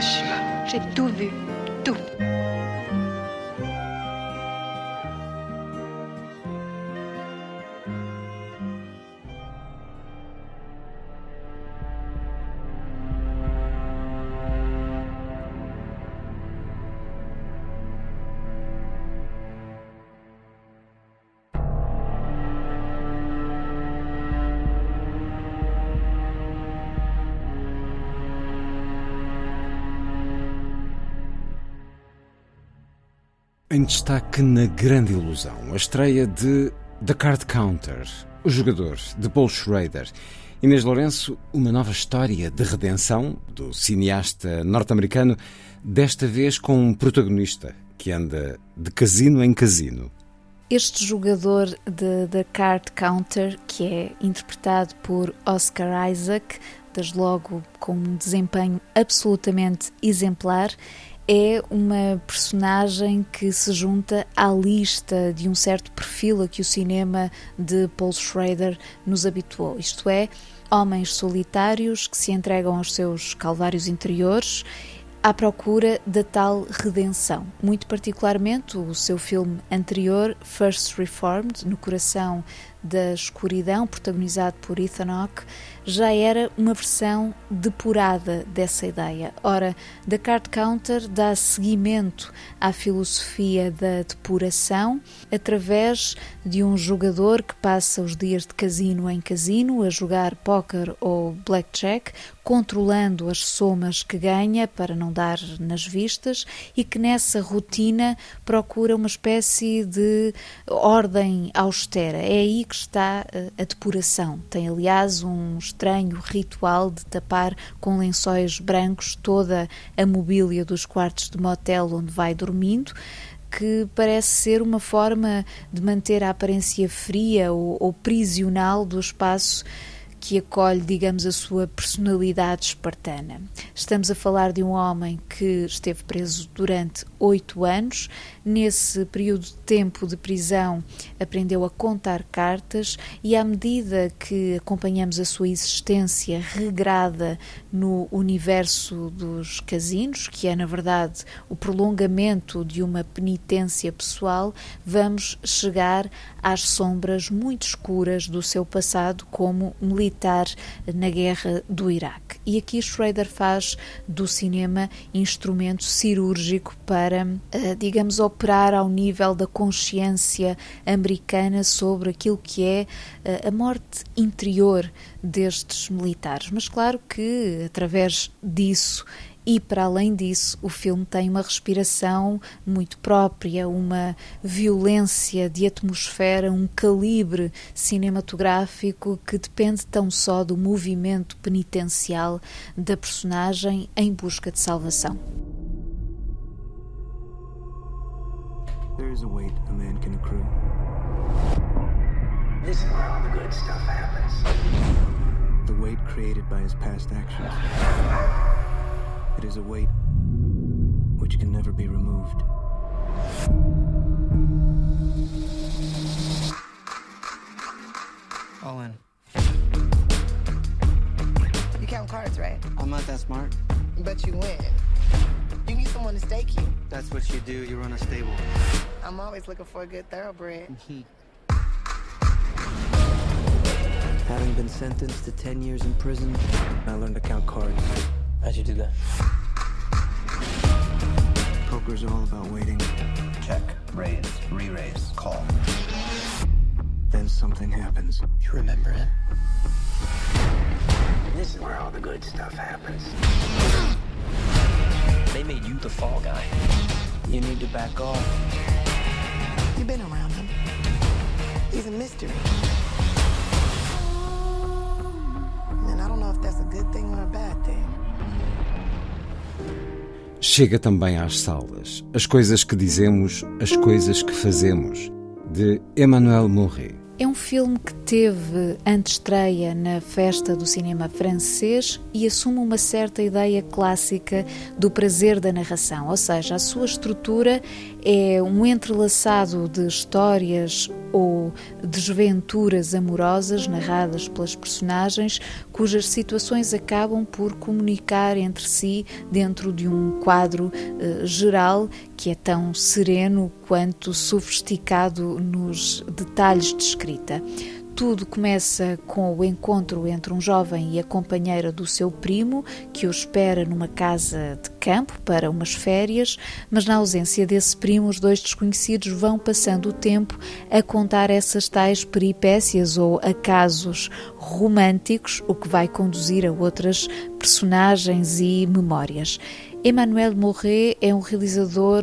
J'ai tout vu. Tout. Em destaque na Grande Ilusão, a estreia de The Card Counter, o jogador de Paul Schrader. Inês Lourenço, uma nova história de redenção do cineasta norte-americano, desta vez com um protagonista que anda de casino em casino. Este jogador de The Card Counter, que é interpretado por Oscar Isaac, desde logo com um desempenho absolutamente exemplar, é uma personagem que se junta à lista de um certo perfil a que o cinema de Paul Schrader nos habituou, isto é, homens solitários que se entregam aos seus calvários interiores à procura da tal redenção. Muito particularmente o seu filme anterior, First Reformed, No Coração da Escuridão, protagonizado por Ethan Hawke, já era uma versão depurada dessa ideia. Ora, The Card Counter dá seguimento à filosofia da depuração através de um jogador que passa os dias de casino em casino a jogar póquer ou blackjack, controlando as somas que ganha para não dar nas vistas e que nessa rotina procura uma espécie de ordem austera. É aí que está eh, a depuração. Tem, aliás, um estranho ritual de tapar com lençóis brancos toda a mobília dos quartos de motel onde vai dormindo que parece ser uma forma de manter a aparência fria ou, ou prisional do espaço que acolhe, digamos, a sua personalidade espartana. Estamos a falar de um homem que esteve preso durante oito anos. Nesse período de tempo de prisão, aprendeu a contar cartas e, à medida que acompanhamos a sua existência regrada no universo dos casinos, que é, na verdade, o prolongamento de uma penitência pessoal, vamos chegar às sombras muito escuras do seu passado como militar na guerra do Iraque. E aqui Schrader faz do cinema instrumento cirúrgico para, digamos, operar ao nível da consciência americana sobre aquilo que é a morte interior destes militares. Mas claro que através disso e para além disso, o filme tem uma respiração muito própria, uma violência de atmosfera, um calibre cinematográfico que depende tão só do movimento penitencial da personagem em busca de salvação. There is a weight a man can accrue. This is where all the good stuff happens. The weight created by his past actions. It is a weight which can never be removed. All in. You count cards, right? I'm not that smart. But you win. You need someone to stake you. That's what you do. You run a stable. I'm always looking for a good thoroughbred. Having been sentenced to 10 years in prison, I learned to count cards. How'd you do that? Poker's all about waiting. Check, raise, re-raise, call. Then something happens. You remember it? This is where all the good stuff happens. They made you the fall guy. You need to back off. You've been around him. He's a mystery. And I don't know if that's a good thing or a bad thing. Chega também às salas. As coisas que dizemos, as coisas que fazemos, de Emmanuel Mouret. É um filme que teve antestreia na festa do cinema francês e assume uma certa ideia clássica do prazer da narração, ou seja, a sua estrutura é um entrelaçado de histórias ou desventuras amorosas narradas pelas personagens cujas situações acabam por comunicar entre si dentro de um quadro eh, geral que é tão sereno quanto sofisticado nos detalhes de escrita. Tudo começa com o encontro entre um jovem e a companheira do seu primo, que o espera numa casa de campo para umas férias, mas na ausência desse primo, os dois desconhecidos vão passando o tempo a contar essas tais peripécias ou acasos românticos, o que vai conduzir a outras personagens e memórias. Emmanuel Mouret é um realizador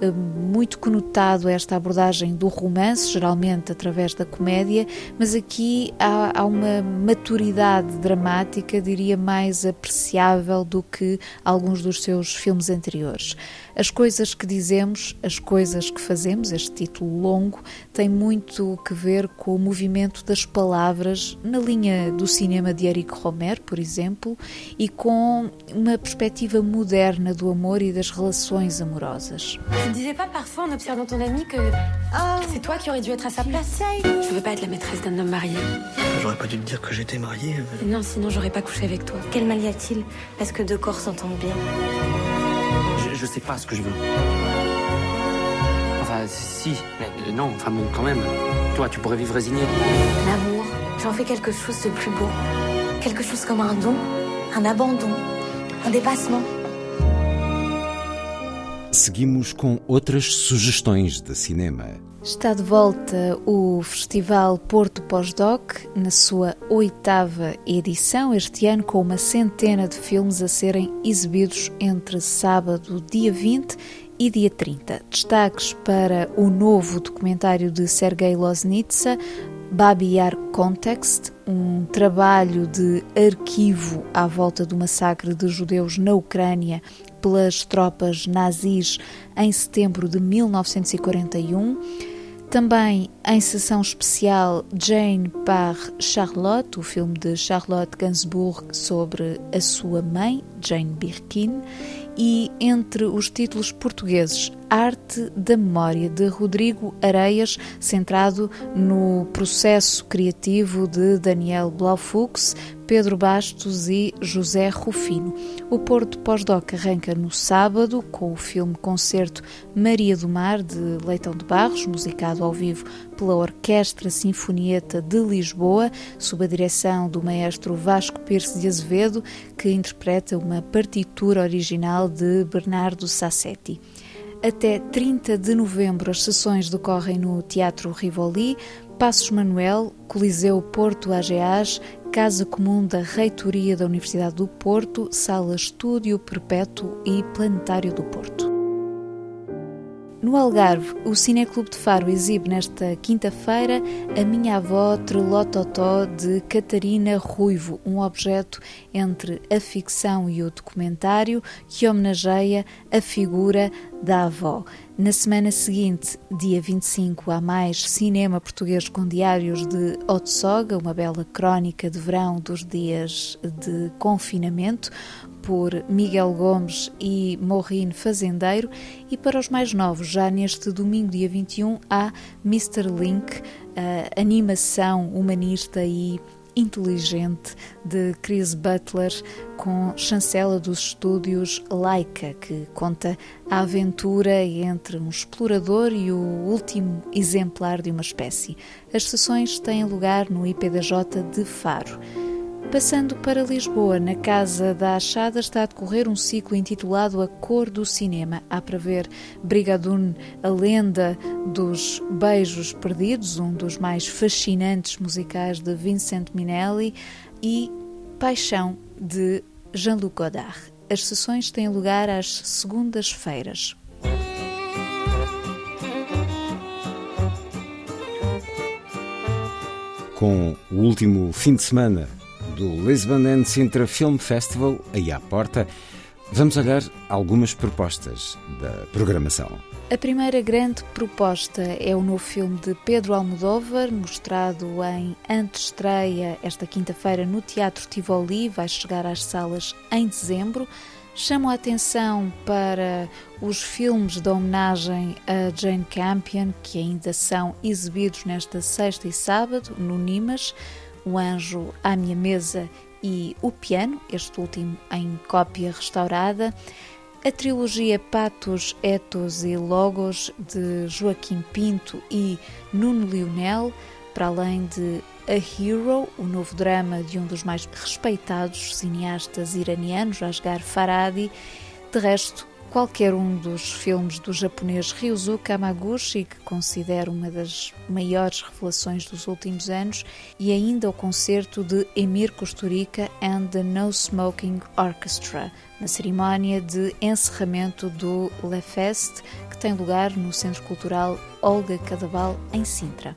eh, muito conotado a esta abordagem do romance, geralmente através da comédia, mas aqui há, há, uma maturidade dramática, diria, mais apreciável do que alguns dos seus filmes anteriores. As coisas que dizemos, as coisas que fazemos, este título longo, tem muito que ver com o movimento das palavras na linha do cinema de Eric Romer, por exemplo, e com uma perspectiva moderna do amor e das relações amorosas. Tu disais pas parfois en observant ton ami que oh, c'est toi qui aurais dû être à sa place Je veux pas être la maîtresse d'un homme marié. J'aurais pas dû te dire que j'étais marié. Non, sinon j'aurais pas couché avec toi. Quel mal y a-t-il? Parce que deux corps s'entendent bien. Je, je sais pas ce que je veux. Enfin, si, mais euh, non, enfin bon, quand même. Toi, tu pourrais vivre résigné. L'amour, j'en fais quelque chose de plus beau. Quelque chose comme un don, un abandon, un dépassement. Seguimos com outras sugestões de cinema. Está de volta o Festival Porto Pós-Doc, na sua oitava edição, este ano com uma centena de filmes a serem exibidos entre sábado, dia 20 e dia 30. Destaques para o novo documentário de Sergei Loznitsa, Babi Yar Context, um trabalho de arquivo à volta do massacre de judeus na Ucrânia pelas tropas nazis em setembro de 1941. Também em sessão especial Jane par Charlotte, o filme de Charlotte Gainsbourg sobre a sua mãe, Jane Birkin, e entre os títulos portugueses Arte da Memória de Rodrigo Areias, centrado no processo criativo de Daniel Blaufux, Pedro Bastos e José Rufino. O Porto Pós-Doc arranca no sábado com o filme concerto Maria do Mar de Leitão de Barros, musicado ao vivo pela Orquestra Sinfonieta de Lisboa, sob a direção do maestro Vasco Pires de Azevedo, que interpreta uma partitura original de Bernardo Sassetti. Até 30 de novembro, as sessões decorrem no Teatro Rivoli, Passos Manuel, Coliseu Porto AGAs, Casa Comum da Reitoria da Universidade do Porto, Sala Estúdio Perpétuo e Planetário do Porto. No Algarve, o Cineclube de Faro exibe nesta quinta-feira A Minha Avó Trelototó de Catarina Ruivo, um objeto entre a ficção e o documentário que homenageia a figura da avó. Na semana seguinte, dia 25, há mais cinema português com diários de Otsoga, uma bela crónica de verão dos dias de confinamento, por Miguel Gomes e Maureen Fazendeiro. E para os mais novos, já neste domingo, dia 21, há Mr. Link, a animação humanista e inteligente de Chris Butler com chancela dos estúdios Laika, que conta a aventura entre um explorador e o último exemplar de uma espécie. As sessões têm lugar no IPDJ de Faro. Passando para Lisboa, na Casa da Achada, está a decorrer um ciclo intitulado A Cor do Cinema. Há para ver Brigadoon, a lenda dos beijos perdidos, um dos mais fascinantes musicais de Vincent Minnelli, e Paixão, de Jean-Luc Godard. As sessões têm lugar às segundas-feiras. Com o último fim de semana do Lisbon and Sintra Film Festival, aí à porta, vamos olhar algumas propostas da programação. A primeira grande proposta é o novo filme de Pedro Almodóvar, mostrado em antestreia esta quinta-feira no Teatro Tivoli, vai chegar às salas em dezembro. Chamo a atenção para os filmes de homenagem a Jane Campion, que ainda são exibidos nesta sexta e sábado no Nimas, O Anjo à Minha Mesa e O Piano, este último em cópia restaurada a trilogia Patos, Etos e Logos de Joaquim Pinto e Nuno Lionel, para além de A Hero, o novo drama de um dos mais respeitados cineastas iranianos, Asghar Farhadi. De resto, qualquer um dos filmes do japonês Ryuzo Kamaguchi, que considero uma das maiores revelações dos últimos anos, e ainda o concerto de Emir Kusturica and the No Smoking Orchestra, na cerimónia de encerramento do Le Fest, que tem lugar no Centro Cultural Olga Cadaval, em Sintra.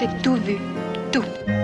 J'ai tout vu, tout.